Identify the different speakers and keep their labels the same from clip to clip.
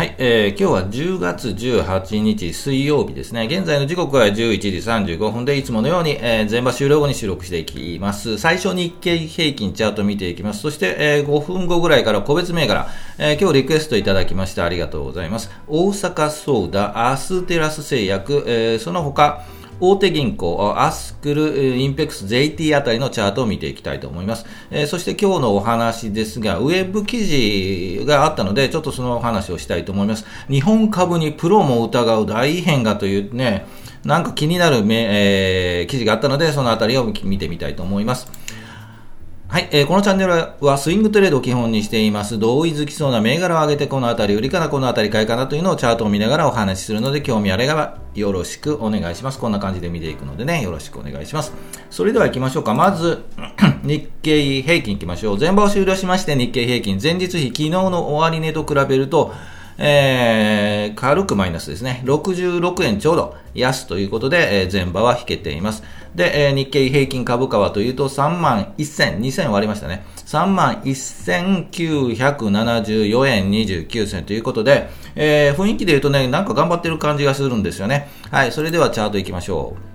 Speaker 1: はい、えー、今日は10月18日水曜日ですね。現在の時刻は11時35分で、いつものように、えー、全場終了後に収録していきます。最初日経平均チャート見ていきます。そして、えー、5分後ぐらいから個別銘柄、えー、今日リクエストいただきましてありがとうございます。大阪ソーダ、アステラス製薬、えー、その他、大手銀行、アスクル、インペックス、JT あたりのチャートを見ていきたいと思います。えー、そして今日のお話ですが、ウェブ記事があったので、ちょっとそのお話をしたいと思います。日本株にプロも疑う大異変がというね、なんか気になるえー、記事があったので、そのあたりを見てみたいと思います。はい、えー、このチャンネルはスイングトレードを基本にしています。同意づきそうな銘柄を上げてこのあたり売りかな、このあたり買いかなというのをチャートを見ながらお話しするので、興味あればよろしくお願いします。こんな感じで見ていくのでね、よろしくお願いします。それでは行きましょうか。まず、日経平均行きましょう。前場を終了しまして日経平均、前日比、昨日の終値と比べると、えー、軽くマイナスですね。66円ちょうど安ということで、えー、前場は引けています。で、えー、日経平均株価はというと3万1000、2000割りましたね。3万1974円29銭ということで、えー、雰囲気で言うとね、なんか頑張ってる感じがするんですよね。はい、それではチャート行きましょう。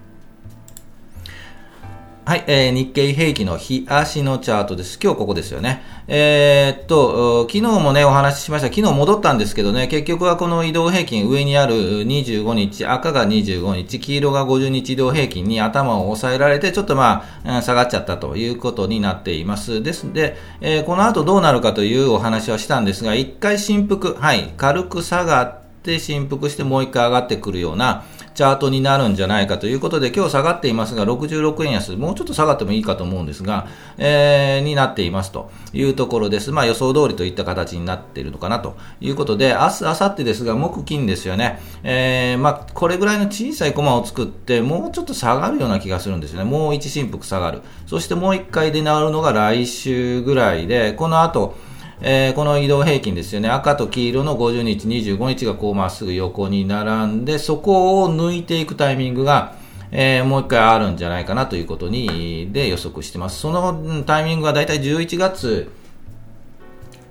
Speaker 1: はい、えー、日経平均の日足のチャートです。今日ここですよね。えー、っと、昨日もね、お話ししました。昨日戻ったんですけどね、結局はこの移動平均、上にある25日、赤が25日、黄色が50日移動平均に頭を押さえられて、ちょっとまあ、下がっちゃったということになっています。ですので、えー、この後どうなるかというお話はしたんですが、一回振幅、はい、軽く下がって、振幅してもう一回上がってくるような、チャートになるんじゃないかということで、今日下がっていますが、66円安、もうちょっと下がってもいいかと思うんですが、えー、になっていますというところです。まあ予想通りといった形になっているのかなということで、明日、明後日ですが、木金ですよね。えー、まあこれぐらいの小さいコマを作って、もうちょっと下がるような気がするんですよね。もう一振幅下がる。そしてもう一回で治るのが来週ぐらいで、この後、えー、この移動平均ですよね、赤と黄色の50日、25日がこうまっすぐ横に並んで、そこを抜いていくタイミングが、えー、もう一回あるんじゃないかなということに、で予測してます。そのタイミングはだいたい11月、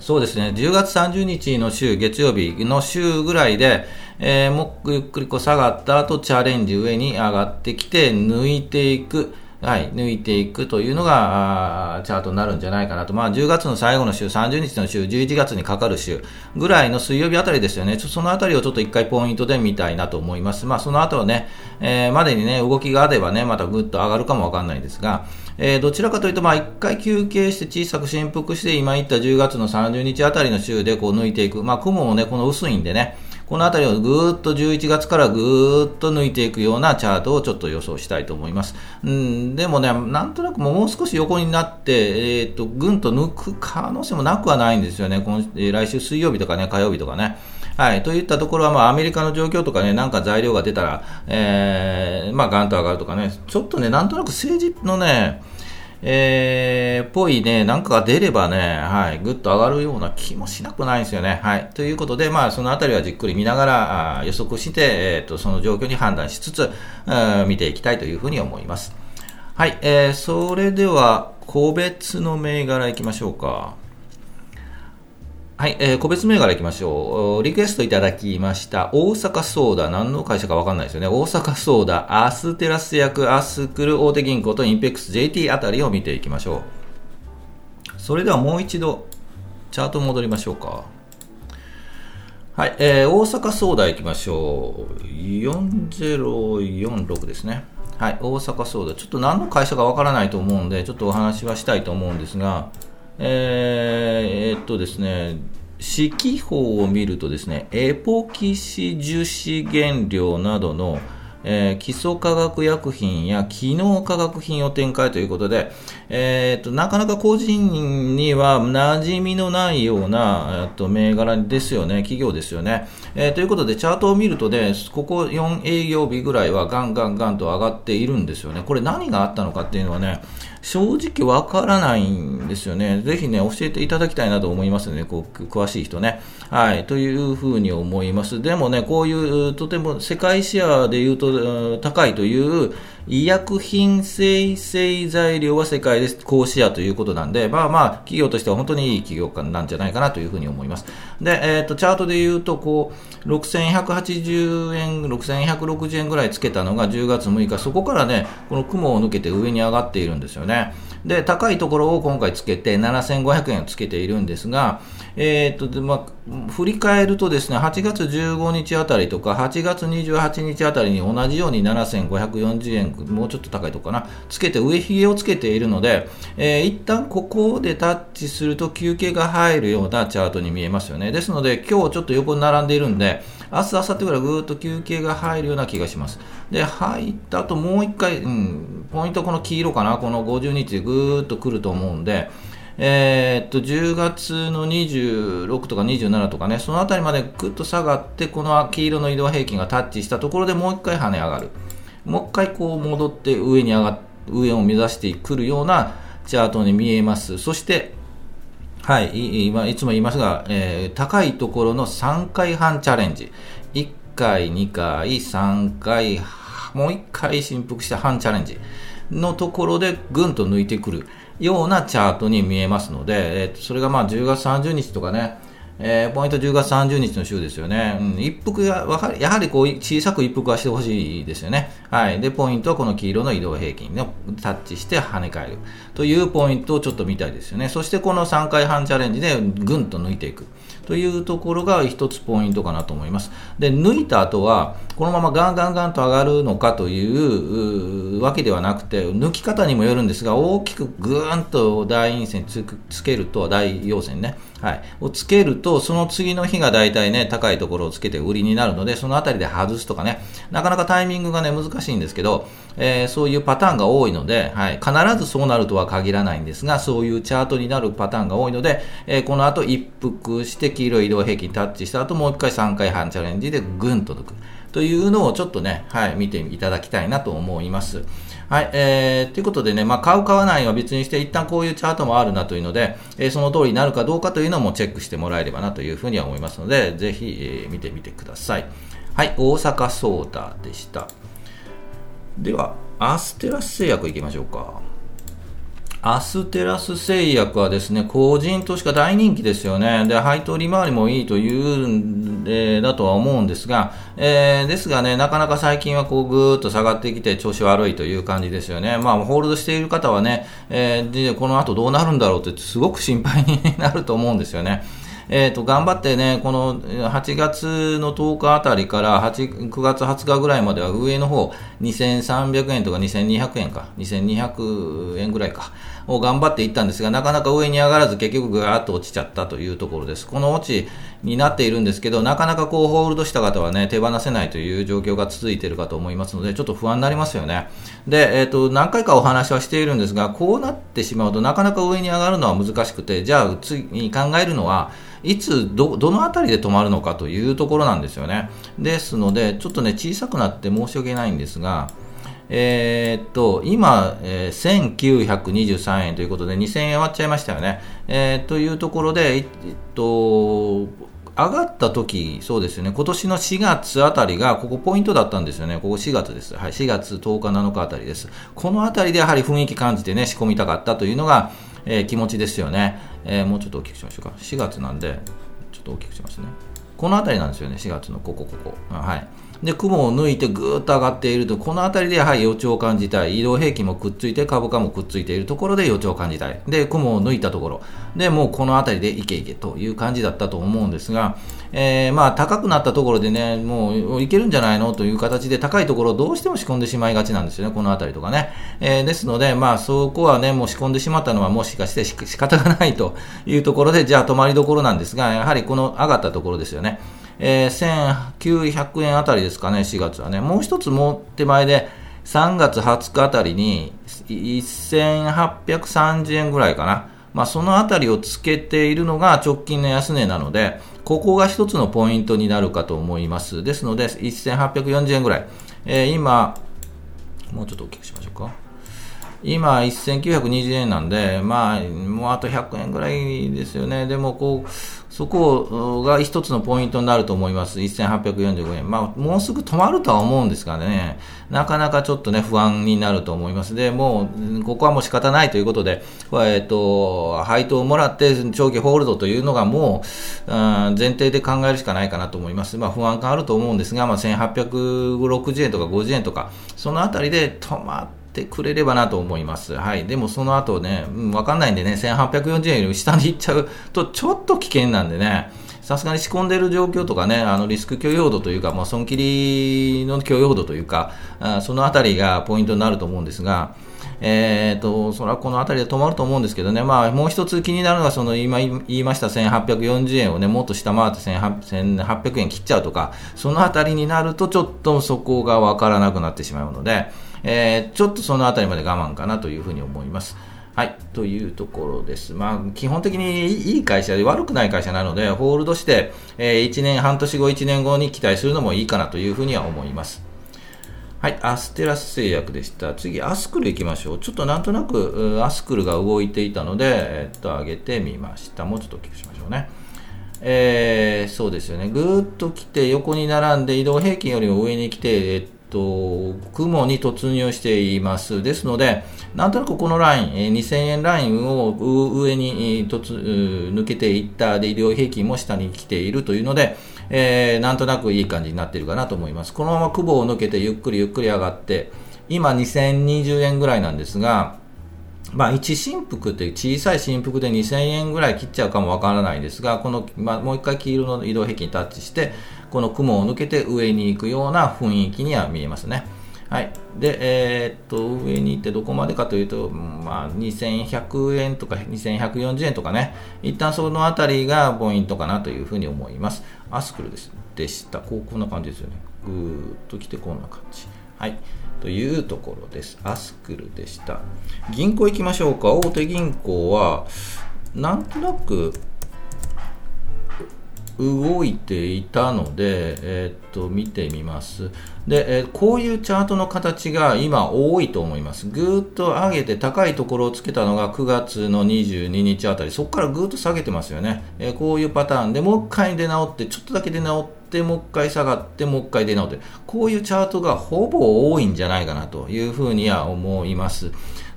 Speaker 1: そうですね、10月30日の週、月曜日の週ぐらいで、えー、もうゆっくりこう下がった後、チャレンジ上に上がってきて、抜いていく。はい、抜いていくというのが、チャートになるんじゃないかなと。まあ、10月の最後の週、30日の週、11月にかかる週ぐらいの水曜日あたりですよね。そのあたりをちょっと一回ポイントで見たいなと思います。まあ、その後はね、えー、までにね、動きがあればね、またぐっと上がるかもわかんないですが、えー、どちらかというと、まあ、一回休憩して小さく振幅して、今言った10月の30日あたりの週でこう抜いていく。まあ、雲もね、この薄いんでね、このあたりをぐーっと11月からぐーっと抜いていくようなチャートをちょっと予想したいと思います。うん、でもね、なんとなくもう少し横になって、えー、っと、ぐんと抜く可能性もなくはないんですよね。今えー、来週水曜日とかね、火曜日とかね。はい。といったところは、まあ、アメリカの状況とかね、なんか材料が出たら、えー、まあ、ガンと上がるとかね、ちょっとね、なんとなく政治のね、えー、ぽいね、なんかが出ればね、はい、ぐっと上がるような気もしなくないんですよね。はい。ということで、まあ、そのあたりはじっくり見ながら、あ予測して、えっ、と、その状況に判断しつつ、見ていきたいというふうに思います。はい、えー、それでは、個別の銘柄いきましょうか。はい、えー、個別銘柄いきましょう。リクエストいただきました。大阪ソーダ。何の会社かわかんないですよね。大阪ソーダ、アステラス薬、アスクル大手銀行とインペックス JT あたりを見ていきましょう。それではもう一度、チャート戻りましょうか。はい、えー、大阪ソーダいきましょう。4046ですね。はい、大阪ソーダ。ちょっと何の会社かわからないと思うんで、ちょっとお話はしたいと思うんですが、えー、っとですね、四季報を見るとですね、エポキシ樹脂原料などの、えー、基礎化学薬品や機能化学品を展開ということで、えーと、なかなか個人には馴染みのないような、えーと、銘柄ですよね、企業ですよね、えー。ということで、チャートを見るとね、ここ4営業日ぐらいはガンガンガンと上がっているんですよね。これ何があったのかっていうのはね、正直わからないんですよね。ぜひね、教えていただきたいなと思いますね。こう、詳しい人ね。はい。というふうに思います。でもね、こういう、とても世界シェアで言うと、高いという、医薬品生成材料は世界で高シェアということなんで、まあまあ、企業としては本当にいい企業なんじゃないかなというふうに思います。で、えっ、ー、と、チャートで言うと、こう、6180円、6160円ぐらいつけたのが10月6日、そこからね、この雲を抜けて上に上がっているんですよね。で、高いところを今回つけて、7500円をつけているんですが、えーとまあ、振り返るとですね、8月15日あたりとか、8月28日あたりに同じように7540円、もうちょっと高いとこかな、つけて、上髭をつけているので、えー、一旦ここでタッチすると休憩が入るようなチャートに見えますよね。ですので、今日ちょっと横に並んでいるんで、明日、明後日ぐらいぐーっと休憩が入るような気がします。で、入った後もう一回、うん、ポイントこの黄色かな、この50日でぐーっと来ると思うんで、えー、っと、10月の26とか27とかね、そのあたりまでぐっと下がって、この黄色の移動平均がタッチしたところでもう一回跳ね上がる。もう一回こう戻って上に上が上を目指してくるようなチャートに見えます。そして、はい、今いつも言いますが、えー、高いところの3回半チャレンジ。1回、2回、3回、もう1回振幅した半チャレンジのところでぐんと抜いてくる。ようなチャートに見えますので、えー、それがまあ10月30日とかね、えー、ポイント10月30日の週ですよね。うん、一服がやはり、こう小さく一服はしてほしいですよね。はい。で、ポイントはこの黄色の移動平均をタッチして跳ね返るというポイントをちょっと見たいですよね。そしてこの3回半チャレンジでぐんと抜いていく。というところが一つポイントかなと思います。で、抜いた後は、このままガンガンガンと上がるのかというわけではなくて、抜き方にもよるんですが、大きくぐーんと大陰線つつけると、大陽線ね、はい、をつけると、その次の日が大体ね、高いところをつけて売りになるので、そのあたりで外すとかね、なかなかタイミングがね、難しいんですけど、えー、そういうパターンが多いので、はい、必ずそうなるとは限らないんですが、そういうチャートになるパターンが多いので、えー、この後一服して黄色い移動平均タッチした後、もう一回3回半チャレンジでぐんと抜く。というのをちょっとね、はい、見ていただきたいなと思います。はい、えー、ということでね、まあ、買う、買わないは別にして、一旦こういうチャートもあるなというので、えー、その通りになるかどうかというのもチェックしてもらえればなというふうには思いますので、ぜひ、えー、見てみてください。はい、大阪ソーダでした。では、アステラス製薬いきましょうか。アステラス製薬はですね、個人投資家大人気ですよね。で、配当利回りもいいというんで、だとは思うんですが、えー、ですがね、なかなか最近はこうぐーっと下がってきて調子悪いという感じですよね。まあ、ホールドしている方はね、えー、で、この後どうなるんだろうってすごく心配になると思うんですよね。えーと、頑張ってね、この8月の10日あたりから8 9月20日ぐらいまでは上の方2300円とか2200円か、2200円ぐらいか、を頑張っていったんですが、なかなか上に上がらず結局ぐーっと落ちちゃったというところです。この落ちになっているんですけど、なかなかこうホールドした方はね、手放せないという状況が続いているかと思いますので、ちょっと不安になりますよね。で、えっ、ー、と、何回かお話はしているんですが、こうなってしまうとなかなか上に上がるのは難しくて、じゃあ次に考えるのは、いつど、どの辺りで止まるのかというところなんですよね。ですので、ちょっとね、小さくなって申し訳ないんですが、えー、っと、今、えー、1923円ということで2000円割っちゃいましたよね。えー、というところで、えっと、上がった時そうですよね、今年の4月あたりが、ここポイントだったんですよね、ここ4月です、はい、4月10日、7日あたりです、このあたりでやはり雰囲気感じてね、仕込みたかったというのが、えー、気持ちですよね、えー、もうちょっと大きくしましょうか、4月なんで、ちょっと大きくしますね、このあたりなんですよね、4月のここ、ここ、はい。で、雲を抜いてぐーっと上がっていると、この辺りでやはり予兆を感じたい。移動平均もくっついて、株価もくっついているところで予兆を感じたい。で、雲を抜いたところ。で、もうこの辺りでいけいけという感じだったと思うんですが、えー、まあ、高くなったところでね、もういけるんじゃないのという形で高いところをどうしても仕込んでしまいがちなんですよね、この辺りとかね。えー、ですので、まあ、そこはね、もう仕込んでしまったのはもしかして仕方がないというところで、じゃあ止まりどころなんですが、やはりこの上がったところですよね。え、1900円あたりですかね、4月はね。もう一つも手前で、3月20日あたりに、1830円ぐらいかな。まあ、そのあたりをつけているのが直近の安値なので、ここが一つのポイントになるかと思います。ですので、1840円ぐらい。えー、今、もうちょっと大きくしましょうか。今、1920円なんで、まあ、もうあと100円ぐらいですよね。でも、こう、そこが一つのポイントになると思います。1845円。まあ、もうすぐ止まるとは思うんですがね、なかなかちょっとね、不安になると思います。で、もう、ここはもう仕方ないということで、えっ、と、配当をもらって長期ホールドというのがもう、うん、前提で考えるしかないかなと思います。まあ、不安感あると思うんですが、まあ、1860円とか50円とか、そのあたりで止まって、てくれればなと思います。はい。でもその後ね、うん、わかんないんでね、1840円より下に行っちゃうとちょっと危険なんでね、さすがに仕込んでる状況とかね、あのリスク許容度というか、まあ、損切りの許容度というか、あそのあたりがポイントになると思うんですが、えーと、それはこの辺りで止まると思うんですけどね、まあ、もう一つ気になるのが、その今言いました1840円をね、もっと下回って1800円切っちゃうとか、その辺りになると、ちょっとそこが分からなくなってしまうので、えー、ちょっとそのあたりまで我慢かなというふうに思います。はい、というところです。まあ、基本的にいい会社で悪くない会社なので、ホールドして、えー、1年、半年後、1年後に期待するのもいいかなというふうには思います。はい、アステラス製薬でした。次、アスクル行きましょう。ちょっとなんとなく、アスクルが動いていたので、えっと、上げてみました。もうちょっと大きくしましょうね。えー、そうですよね。ぐーっと来て、横に並んで、移動平均よりも上に来て、えっと、雲に突入しています。ですので、なんとなくこのライン、2000円ラインを上に突抜けていった、で、医療平均も下に来ているというので、えー、なんとなくいい感じになっているかなと思います。このまま雲を抜けてゆっくりゆっくり上がって、今2020円ぐらいなんですが、まあ、1振幅って小さい振幅で2000円ぐらい切っちゃうかもわからないですが、この、まあ、もう一回黄色の移動平均にタッチして、この雲を抜けて上に行くような雰囲気には見えますね。はい。で、えー、っと、上に行ってどこまでかというと、まあ、2100円とか2140円とかね、一旦そのあたりがポイントかなというふうに思います。アスクルです。でした。こう、こんな感じですよね。ぐーっと来てこんな感じ。はい。というところです。アスクルでした。銀行行きましょうか。大手銀行は、なんとなく、動いていたので、えー、っと見てみます。で、えー、こういうチャートの形が今多いと思います。ぐーっと上げて高いところをつけたのが9月の22日あたり、そこからぐーっと下げてますよね。えー、こういうパターンでもう一回出直って、ちょっとだけ出直って、もう一回下がって、もう一回出直って、こういうチャートがほぼ多いんじゃないかなというふうには思います。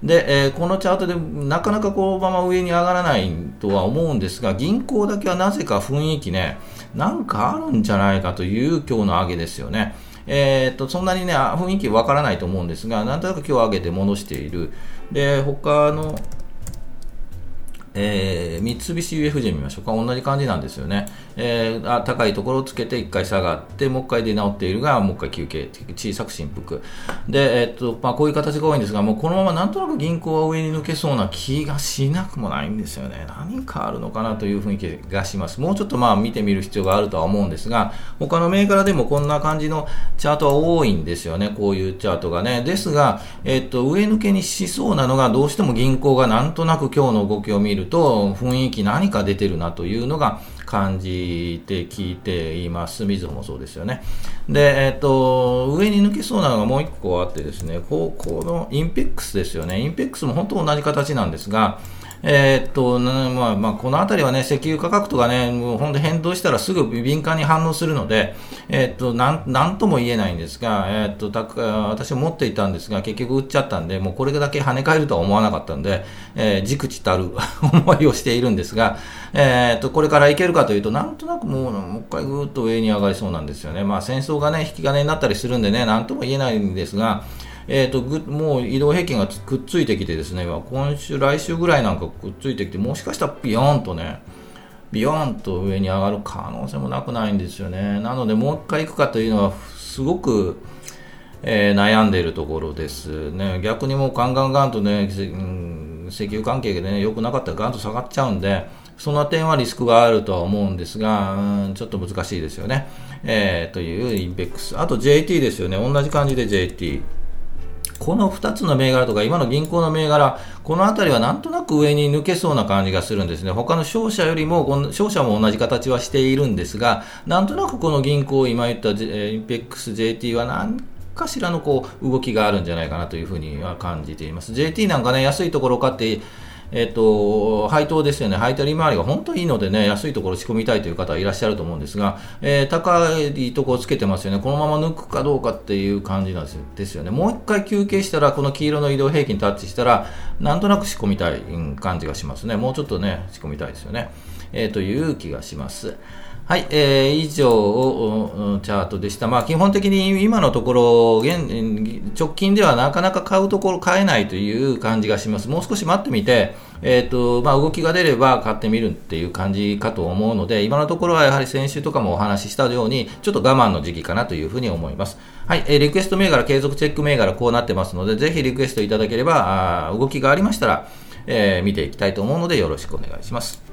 Speaker 1: で、えー、このチャートでなかなかこのまま上に上がらないとは思うんですが、銀行だけはなぜか雰囲気ね、なんかあるんじゃないかという今日の上げですよね。えー、っと、そんなにね、雰囲気わからないと思うんですが、なんとなく今日上げて戻している。で、他のえー、三菱 UFJ 見ましょうか。同じ感じなんですよね。えー、あ高いところをつけて1回下がって、もう1回出直っているが、もう1回休憩、小さく振幅。で、えー、っと、まあ、こういう形が多いんですが、もうこのままなんとなく銀行は上に抜けそうな気がしなくもないんですよね。何かあるのかなという雰囲気がします。もうちょっとまあ見てみる必要があるとは思うんですが、他の銘柄でもこんな感じのチャートは多いんですよね。こういうチャートがね。ですが、えー、っと、上抜けにしそうなのが、どうしても銀行がなんとなく今日の動きを見ると雰囲気何か出てるなというのが感じて聞いています。みずほもそうですよね。で、えっ、と、上に抜けそうなのがもう一個あってですね、ここのインペックスですよね。インペックスも本当同じ形なんですが、えー、っと、まあ、まあ、このあたりはね、石油価格とかね、もう本当変動したらすぐ敏感に反応するので、えー、っと、なん、なんとも言えないんですが、えー、っと、た私も持っていたんですが、結局売っちゃったんで、もうこれだけ跳ね返るとは思わなかったんで、えー、じくじたる 思いをしているんですが、え、っと、これからいけるかというと、なんとなくもう、もう一回ぐーっと上に上がりそうなんですよね。まあ、戦争がね、引き金になったりするんでね、なんとも言えないんですが、えーと、もう移動平均がくっついてきてですね今週、来週ぐらいなんかくっついてきてもしかしたらビヨーンとねビヨーンと上に上がる可能性もなくないんですよねなのでもう一回行くかというのはすごく、えー、悩んでいるところですね逆にもうガンガンガンとね、石油関係でね良くなかったらガンと下がっちゃうんでその点はリスクがあるとは思うんですが、ちょっと難しいですよね。えー、というインペックス。あと JT ですよね。同じ感じで JT。この2つの銘柄とか、今の銀行の銘柄、この辺りはなんとなく上に抜けそうな感じがするんですね。他の商社よりも、この商社も同じ形はしているんですが、なんとなくこの銀行、今言った、J インペックス JT は何かしらのこう動きがあるんじゃないかなというふうには感じています。JT なんかね、安いところ買ってえっと、配当ですよね、配当利回りが本当にいいのでね、安いところ仕込みたいという方いらっしゃると思うんですが、えー、高いところをつけてますよね、このまま抜くかどうかっていう感じなんですよね。もう一回休憩したら、この黄色の移動平均タッチしたら、なんとなく仕込みたい感じがしますね。もうちょっとね、仕込みたいですよね。えー、という気がします。はい、えー、以上、チャートでした。まあ、基本的に今のところ、現直近ではなかなか買うところ買えないという感じがします。もう少し待ってみて、えっ、ー、と、まあ、動きが出れば買ってみるっていう感じかと思うので、今のところはやはり先週とかもお話ししたように、ちょっと我慢の時期かなというふうに思います。はい、えー、リクエスト銘柄、継続チェック銘柄、こうなってますので、ぜひリクエストいただければ、あ動きがありましたら、えー、見ていきたいと思うので、よろしくお願いします。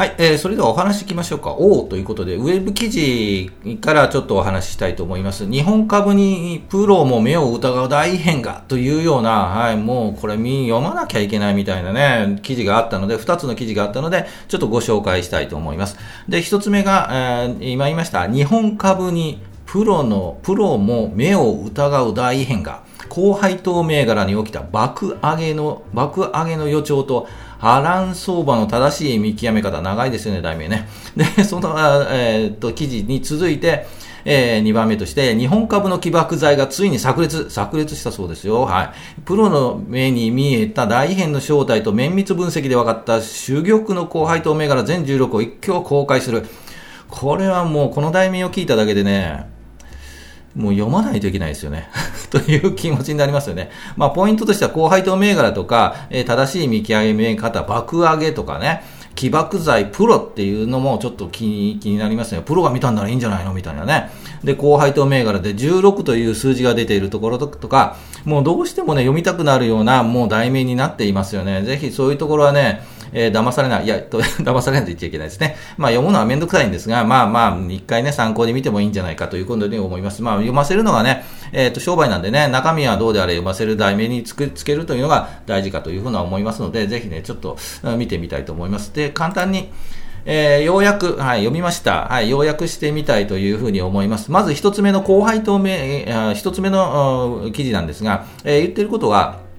Speaker 1: はい、えー、それではお話いきましょうか。おということで、ウェブ記事からちょっとお話ししたいと思います。日本株にプロも目を疑う大変がというような、はい、もうこれ読まなきゃいけないみたいなね、記事があったので、2つの記事があったので、ちょっとご紹介したいと思います。で、1つ目が、えー、今言いました、日本株にプロの、プロも目を疑う大変が、高配当銘柄に起きた爆上げの、爆上げの予兆と、波乱相場の正しい見極め方、長いですよね、題名ね。で、その、えー、っと、記事に続いて、えー、2番目として、日本株の起爆剤がついに炸裂、炸裂したそうですよ。はい。プロの目に見えた大異変の正体と綿密分析で分かった珠玉の後輩と銘柄全16を一挙公開する。これはもうこの題名を聞いただけでね、もう読まないといけないですよね。という気持ちになりますよね。まあ、ポイントとしては、高配当銘柄とか、えー、正しい見極め方、爆上げとかね、起爆剤プロっていうのもちょっと気に気になりますね。プロが見たんならいいんじゃないのみたいなね。で、高配当銘柄で16という数字が出ているところとか、もうどうしてもね、読みたくなるようなもう題名になっていますよね。ぜひそういうところはね、えー、騙されない、いや、と 騙されないと言っちゃいけないですね。まあ、読むのはめんどくさいんですが、まあまあ、一回ね、参考に見てもいいんじゃないかということに思います。まあ、読ませるのがね、えっ、ー、と、商売なんでね、中身はどうであれ読ませる題名につけつけるというのが大事かというふうな思いますので、ぜひね、ちょっと見てみたいと思います。で、簡単に、えー、ようやく、はい、読みました。はい、要約してみたいというふうに思います。まず一つ目の後輩透明、一つ目の記事なんですが、えー、言ってることは、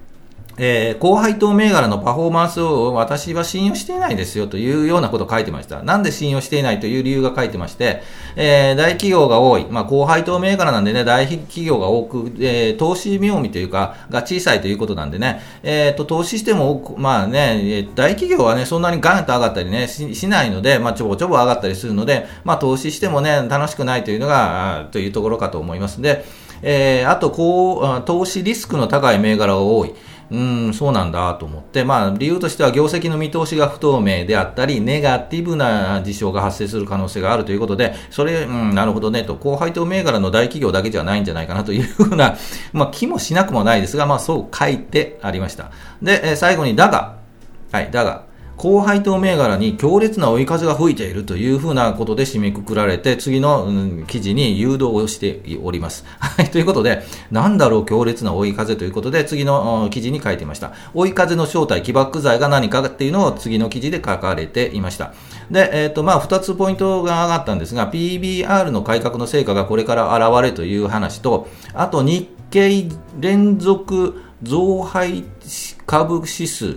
Speaker 1: えー、高配当銘柄のパフォーマンスを私は信用していないですよというようなことを書いてました。なんで信用していないという理由が書いてまして、えー、大企業が多い、まあ、高配当銘柄なんでね、大企業が多く、えー、投資妙味というか、が小さいということなんでね、えー、と、投資しても、まあね、大企業はね、そんなにガンと上がったりね、ししないので、まあ、ちょぼちょぼ上がったりするので、まあ、投資してもね、楽しくないというのが、というところかと思いますの。で、えー、あと、こう、投資リスクの高い銘柄が多い。うん、そうなんだと思って、まあ、理由としては業績の見通しが不透明であったり、ネガティブな事象が発生する可能性があるということで、それ、うん、なるほどねと、後輩と銘柄の大企業だけじゃないんじゃないかなというふうな、まあ、気もしなくもないですが、まあ、そう書いてありました。で、最後に、だが、はい、だが、高配当銘柄に強烈な追い風が吹いているというふうなことで締めくくられて、次の、うん、記事に誘導をしております。はい、ということで、なんだろう強烈な追い風ということで、次の記事に書いていました。追い風の正体、起爆剤が何かっていうのを次の記事で書かれていました。で、えっ、ー、と、まあ、二つポイントが上がったんですが、PBR の改革の成果がこれから現れという話と、あと日経連続増配株指数、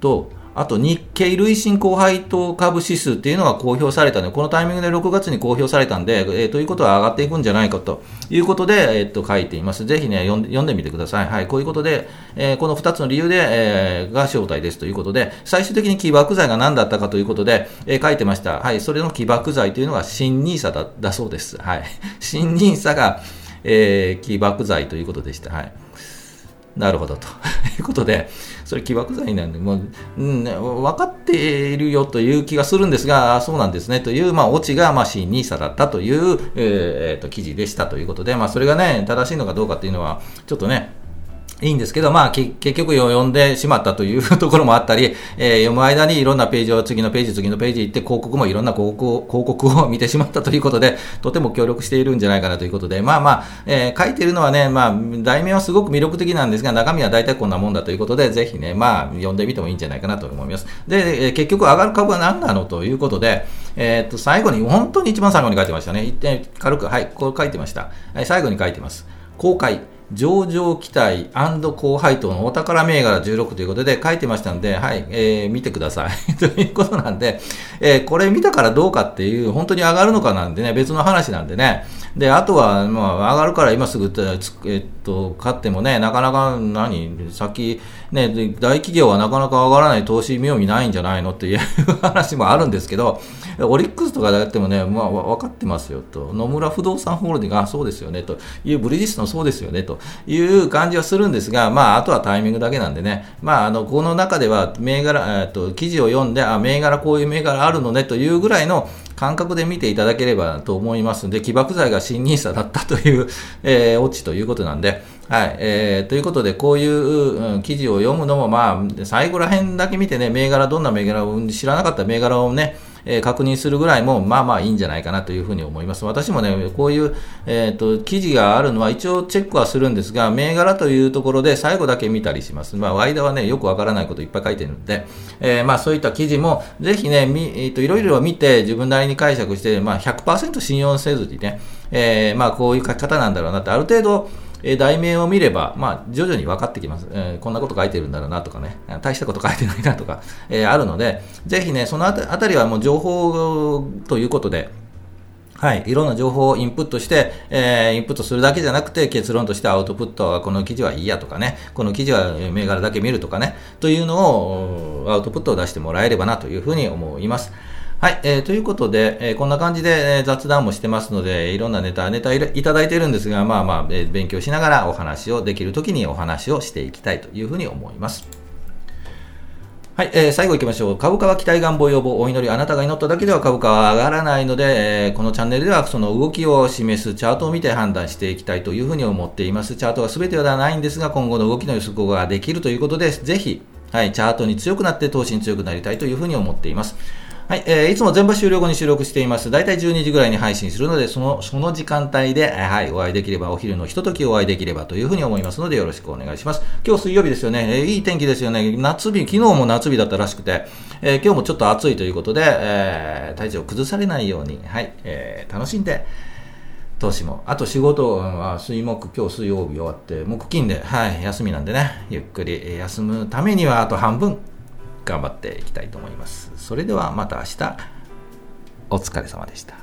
Speaker 1: と、あと日経累進高配当株指数っていうのが公表されたので、このタイミングで6月に公表されたんで、えー、ということは上がっていくんじゃないかということで、えー、と書いています。ぜひね読んで、読んでみてください。はい、こういうことで、えー、この2つの理由で、えー、が正体ですということで、最終的に起爆剤が何だったかということで、えー、書いてました。はい、それの起爆剤というのが新 NISA だだそうです。はい。新 NISA が、えー、起爆剤ということでした。はい。なるほどと。いうことで、それ起爆剤なんで、もう、うん、分かっているよという気がするんですが、そうなんですね。という、まあ、オチが、まあ、真にさだったという、えー、と記事でしたということで、まあ、それがね、正しいのかどうかっていうのは、ちょっとね、いいんですけど、まあ、結局読んでしまったという ところもあったり、えー、読む間にいろんなページを次のページ、次のページ行って、広告もいろんな広告を 広告を見てしまったということで、とても協力しているんじゃないかなということで、まあまあ、えー、書いてるのはね、まあ、題名はすごく魅力的なんですが、中身は大体こんなもんだということで、ぜひね、まあ、読んでみてもいいんじゃないかなと思います。で、えー、結局上がる株は何なのということで、えー、っと、最後に、本当に一番最後に書いてましたね。一点軽く、はい、こう書いてました。最後に書いてます。公開。上場期待高配当のお宝銘柄16ということで書いてましたので、はい、えー、見てください。ということなんで、えー、これ見たからどうかっていう、本当に上がるのかなんでね、別の話なんでね。で、あとは、まあ、上がるから今すぐ、えっと、買ってもね、なかなか何、先、ね、大企業はなかなか上がらない投資妙味ないんじゃないのっていう話もあるんですけど、オリックスとかでやってもね、まあ、分かってますよと、野村不動産ホールディング、あ、そうですよねという、ブリヂストンそうですよねとという感じはするんですが、まあ、あとはタイミングだけなんでね、まあ、あの、この中では、銘柄、えっと、記事を読んで、あ、銘柄こういう銘柄あるのねというぐらいの感覚で見ていただければと思いますので、起爆剤が新 NISA だったという、えー、オチということなんで、はい、えー、ということで、こういう、うん、記事を読むのも、まあ、最後ら辺だけ見てね、銘柄、どんな銘柄を知らなかった銘柄をね、えー、確認するぐらいも、まあまあいいんじゃないかなというふうに思います。私もね、こういう、えっ、ー、と、記事があるのは一応チェックはするんですが、銘柄というところで最後だけ見たりします。まあ、間はね、よくわからないこといっぱい書いてるんで、えー、まあそういった記事も、ぜひね、みえっ、と、いろいろ見て、自分なりに解釈して、まあ100%信用せずにね、え、まあこういう書き方なんだろうなって、ある程度、え題名を見れば、まあ、徐々に分かってきます、えー、こんなこと書いてるんだろうなとかね、大したこと書いてないなとか、えー、あるので、ぜひね、そのあたりはもう情報ということで、はい。いろんな情報をインプットして、えー、インプットするだけじゃなくて、結論としてアウトプットはこの記事はいいやとかね、この記事は銘柄だけ見るとかね、というのを、アウトプットを出してもらえればなというふうに思います。はい、えー、ということで、えー、こんな感じで、えー、雑談もしてますので、いろんなネタ、ネタいただいてるんですが、まあまあ、えー、勉強しながらお話をできるときにお話をしていきたいというふうに思います。はい、えー、最後行きましょう。株価は期待願望要望、お祈り、あなたが祈っただけでは株価は上がらないので、えー、このチャンネルではその動きを示すチャートを見て判断していきたいというふうに思っています。チャートが全てではないんですが、今後の動きの予測ができるということで、ぜひ、はい、チャートに強くなって投資に強くなりたいというふうに思っています。はい、えー、いつも全部終了後に収録しています。だいたい12時ぐらいに配信するので、その、その時間帯で、はい、お会いできれば、お昼のひとときお会いできればというふうに思いますので、よろしくお願いします。今日水曜日ですよね。えー、いい天気ですよね。夏日、昨日も夏日だったらしくて、えー、今日もちょっと暑いということで、えー、体調崩されないように、はい、えー、楽しんで、投資も。あと仕事は水木、今日水曜日終わって、木金で、はい、休みなんでね、ゆっくり休むためにはあと半分頑張っていきたいと思います。それではまた明日。お疲れ様でした。